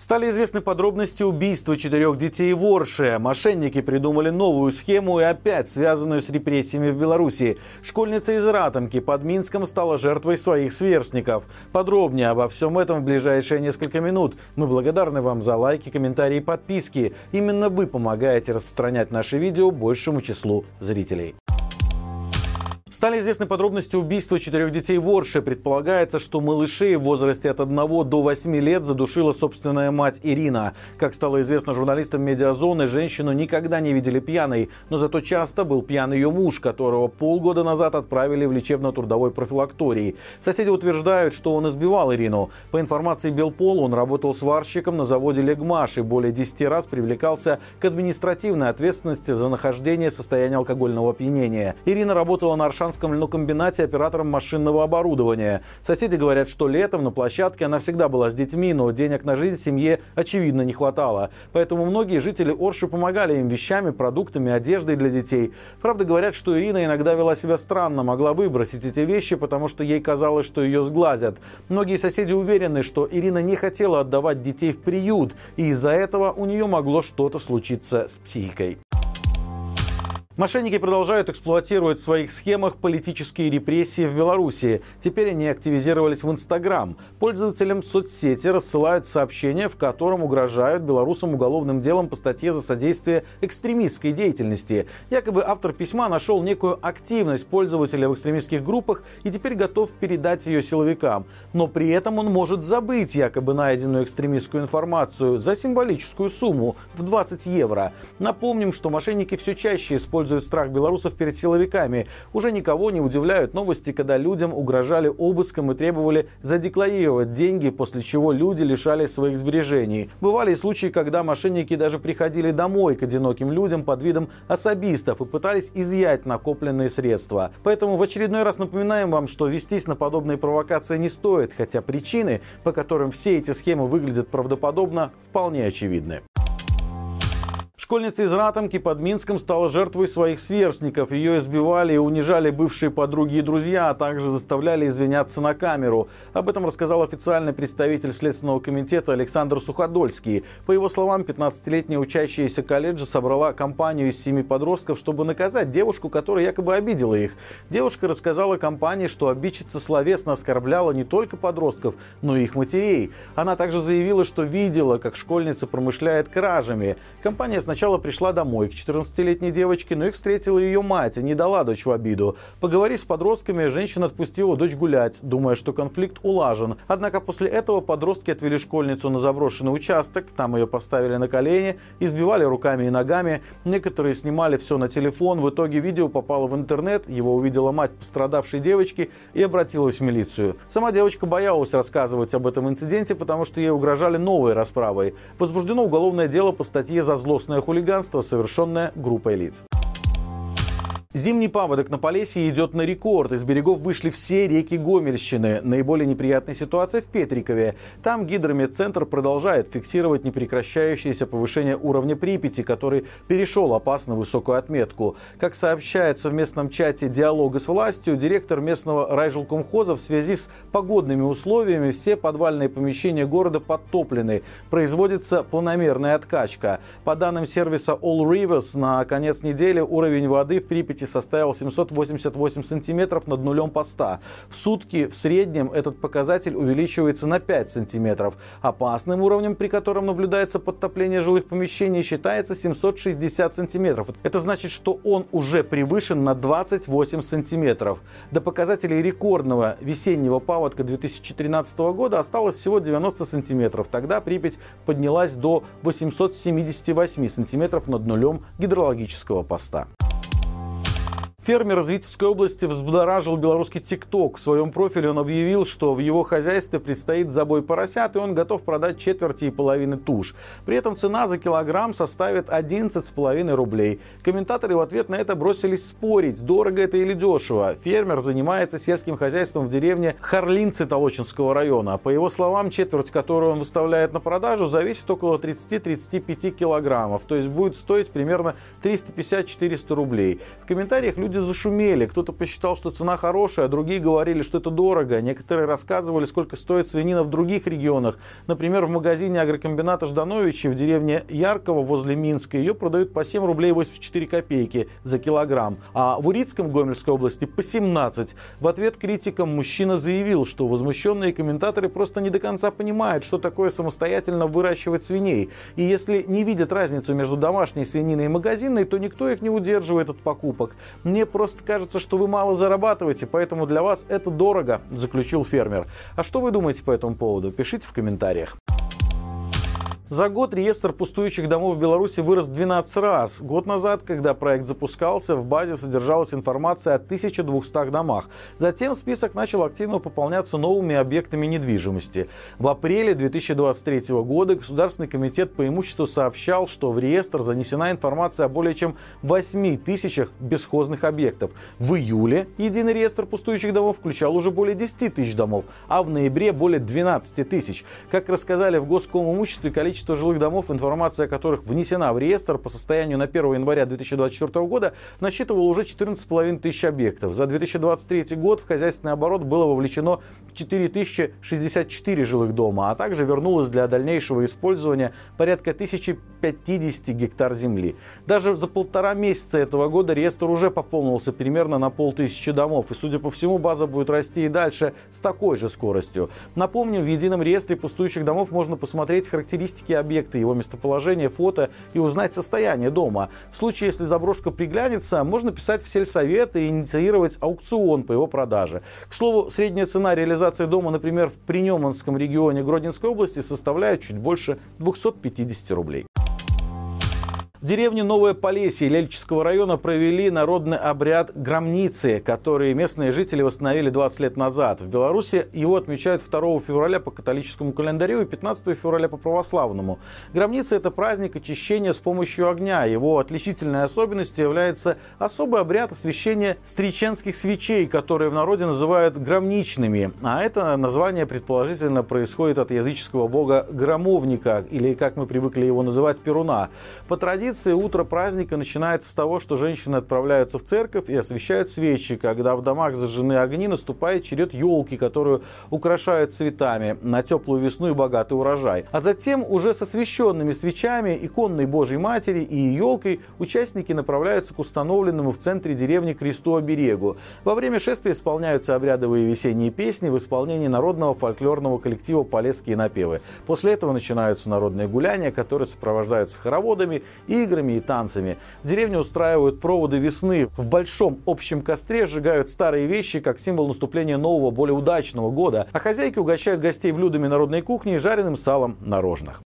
Стали известны подробности убийства четырех детей в Орше. Мошенники придумали новую схему и опять связанную с репрессиями в Беларуси. Школьница из Ратомки под Минском стала жертвой своих сверстников. Подробнее обо всем этом в ближайшие несколько минут. Мы благодарны вам за лайки, комментарии и подписки. Именно вы помогаете распространять наши видео большему числу зрителей. Стали известны подробности убийства четырех детей в Орше. Предполагается, что малышей в возрасте от 1 до 8 лет задушила собственная мать Ирина. Как стало известно журналистам медиазоны, женщину никогда не видели пьяной, но зато часто был пьян ее муж, которого полгода назад отправили в лечебно-трудовой профилакторий. Соседи утверждают, что он избивал Ирину. По информации Белпол, он работал сварщиком на заводе «Легмаш» и более 10 раз привлекался к административной ответственности за нахождение в состоянии алкогольного опьянения. Ирина работала на Аршан Казанском льнокомбинате оператором машинного оборудования. Соседи говорят, что летом на площадке она всегда была с детьми, но денег на жизнь семье очевидно не хватало. Поэтому многие жители Орши помогали им вещами, продуктами, одеждой для детей. Правда, говорят, что Ирина иногда вела себя странно, могла выбросить эти вещи, потому что ей казалось, что ее сглазят. Многие соседи уверены, что Ирина не хотела отдавать детей в приют, и из-за этого у нее могло что-то случиться с психикой. Мошенники продолжают эксплуатировать в своих схемах политические репрессии в Беларуси. Теперь они активизировались в Инстаграм. Пользователям соцсети рассылают сообщения, в котором угрожают белорусам уголовным делом по статье за содействие экстремистской деятельности. Якобы автор письма нашел некую активность пользователя в экстремистских группах и теперь готов передать ее силовикам. Но при этом он может забыть якобы найденную экстремистскую информацию за символическую сумму в 20 евро. Напомним, что мошенники все чаще используют используют страх белорусов перед силовиками. Уже никого не удивляют новости, когда людям угрожали обыском и требовали задекларировать деньги, после чего люди лишались своих сбережений. Бывали и случаи, когда мошенники даже приходили домой к одиноким людям под видом особистов и пытались изъять накопленные средства. Поэтому в очередной раз напоминаем вам, что вестись на подобные провокации не стоит, хотя причины, по которым все эти схемы выглядят правдоподобно, вполне очевидны. Школьница из Ратомки под Минском стала жертвой своих сверстников. Ее избивали и унижали бывшие подруги и друзья, а также заставляли извиняться на камеру. Об этом рассказал официальный представитель Следственного комитета Александр Суходольский. По его словам, 15-летняя учащаяся колледжа собрала компанию из семи подростков, чтобы наказать девушку, которая якобы обидела их. Девушка рассказала компании, что обидчица словесно оскорбляла не только подростков, но и их матерей. Она также заявила, что видела, как школьница промышляет кражами. Компания сначала Сначала пришла домой к 14-летней девочке, но их встретила ее мать и не дала дочь в обиду. Поговорив с подростками, женщина отпустила дочь гулять, думая, что конфликт улажен. Однако после этого подростки отвели школьницу на заброшенный участок, там ее поставили на колени, избивали руками и ногами. Некоторые снимали все на телефон. В итоге видео попало в интернет, его увидела мать пострадавшей девочки и обратилась в милицию. Сама девочка боялась рассказывать об этом инциденте, потому что ей угрожали новой расправой. Возбуждено уголовное дело по статье за злостное хулиганство, совершенное группой лиц. Зимний паводок на Полесье идет на рекорд. Из берегов вышли все реки Гомельщины. Наиболее неприятная ситуация в Петрикове. Там гидрометцентр продолжает фиксировать непрекращающееся повышение уровня Припяти, который перешел опасно высокую отметку. Как сообщается в местном чате диалога с властью, директор местного райжилкомхоза в связи с погодными условиями все подвальные помещения города подтоплены. Производится планомерная откачка. По данным сервиса All Rivers, на конец недели уровень воды в Припяти Припяти составил 788 сантиметров над нулем поста. В сутки в среднем этот показатель увеличивается на 5 сантиметров. Опасным уровнем, при котором наблюдается подтопление жилых помещений, считается 760 сантиметров. Это значит, что он уже превышен на 28 сантиметров. До показателей рекордного весеннего паводка 2013 года осталось всего 90 сантиметров. Тогда Припять поднялась до 878 сантиметров над нулем гидрологического поста. Фермер из Витебской области взбудоражил белорусский ТикТок. В своем профиле он объявил, что в его хозяйстве предстоит забой поросят, и он готов продать четверти и половины туш. При этом цена за килограмм составит 11,5 рублей. Комментаторы в ответ на это бросились спорить, дорого это или дешево. Фермер занимается сельским хозяйством в деревне Харлинцы Толочинского района. По его словам, четверть, которую он выставляет на продажу, зависит около 30-35 килограммов, то есть будет стоить примерно 350-400 рублей. В комментариях люди люди зашумели. Кто-то посчитал, что цена хорошая, а другие говорили, что это дорого. Некоторые рассказывали, сколько стоит свинина в других регионах. Например, в магазине агрокомбината Ждановичи в деревне Яркова возле Минска ее продают по 7 рублей 84 копейки за килограмм. А в Урицком Гомельской области по 17. В ответ критикам мужчина заявил, что возмущенные комментаторы просто не до конца понимают, что такое самостоятельно выращивать свиней. И если не видят разницу между домашней свининой и магазинной, то никто их не удерживает от покупок. Мне просто кажется, что вы мало зарабатываете, поэтому для вас это дорого, заключил фермер. А что вы думаете по этому поводу? Пишите в комментариях. За год реестр пустующих домов в Беларуси вырос 12 раз. Год назад, когда проект запускался, в базе содержалась информация о 1200 домах. Затем список начал активно пополняться новыми объектами недвижимости. В апреле 2023 года Государственный комитет по имуществу сообщал, что в реестр занесена информация о более чем 8 тысячах бесхозных объектов. В июле единый реестр пустующих домов включал уже более 10 тысяч домов, а в ноябре более 12 тысяч. Как рассказали в Госком имуществе, количество количество жилых домов, информация о которых внесена в реестр по состоянию на 1 января 2024 года, насчитывала уже 14,5 тысяч объектов. За 2023 год в хозяйственный оборот было вовлечено 4064 жилых дома, а также вернулось для дальнейшего использования порядка 1050 гектар земли. Даже за полтора месяца этого года реестр уже пополнился примерно на полтысячи домов. И, судя по всему, база будет расти и дальше с такой же скоростью. Напомню, в едином реестре пустующих домов можно посмотреть характеристики физические объекты, его местоположение, фото и узнать состояние дома. В случае, если заброшка приглянется, можно писать в сельсовет и инициировать аукцион по его продаже. К слову, средняя цена реализации дома, например, в Принеманском регионе Гродненской области составляет чуть больше 250 рублей. В деревне Новое Полесье Лельческого района провели народный обряд громницы, который местные жители восстановили 20 лет назад. В Беларуси его отмечают 2 февраля по католическому календарю и 15 февраля по православному. Громница – это праздник очищения с помощью огня. Его отличительной особенностью является особый обряд освящения стриченских свечей, которые в народе называют громничными. А это название предположительно происходит от языческого бога громовника, или, как мы привыкли его называть, перуна. По традиции традиции утро праздника начинается с того, что женщины отправляются в церковь и освещают свечи. Когда в домах зажжены огни, наступает черед елки, которую украшают цветами на теплую весну и богатый урожай. А затем уже с освещенными свечами, иконной Божьей Матери и елкой участники направляются к установленному в центре деревни кресту оберегу. Во время шествия исполняются обрядовые весенние песни в исполнении народного фольклорного коллектива «Полесские напевы». После этого начинаются народные гуляния, которые сопровождаются хороводами и играми и танцами. В деревне устраивают проводы весны. В большом общем костре сжигают старые вещи, как символ наступления нового, более удачного года. А хозяйки угощают гостей блюдами народной кухни и жареным салом на рожнах.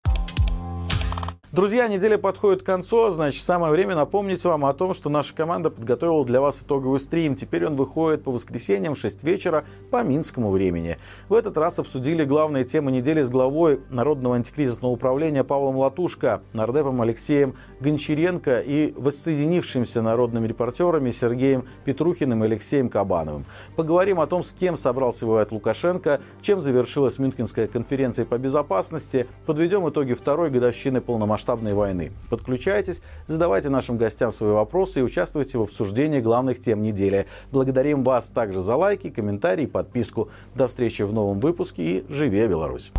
Друзья, неделя подходит к концу, значит, самое время напомнить вам о том, что наша команда подготовила для вас итоговый стрим. Теперь он выходит по воскресеньям в 6 вечера по минскому времени. В этот раз обсудили главные темы недели с главой Народного антикризисного управления Павлом Латушко, нардепом Алексеем Гончаренко и воссоединившимся народными репортерами Сергеем Петрухиным и Алексеем Кабановым. Поговорим о том, с кем собрался воевать Лукашенко, чем завершилась Мюнхенская конференция по безопасности, подведем итоги второй годовщины полномасштабной полномасштабной войны. Подключайтесь, задавайте нашим гостям свои вопросы и участвуйте в обсуждении главных тем недели. Благодарим вас также за лайки, комментарии, подписку. До встречи в новом выпуске и живи Беларусь!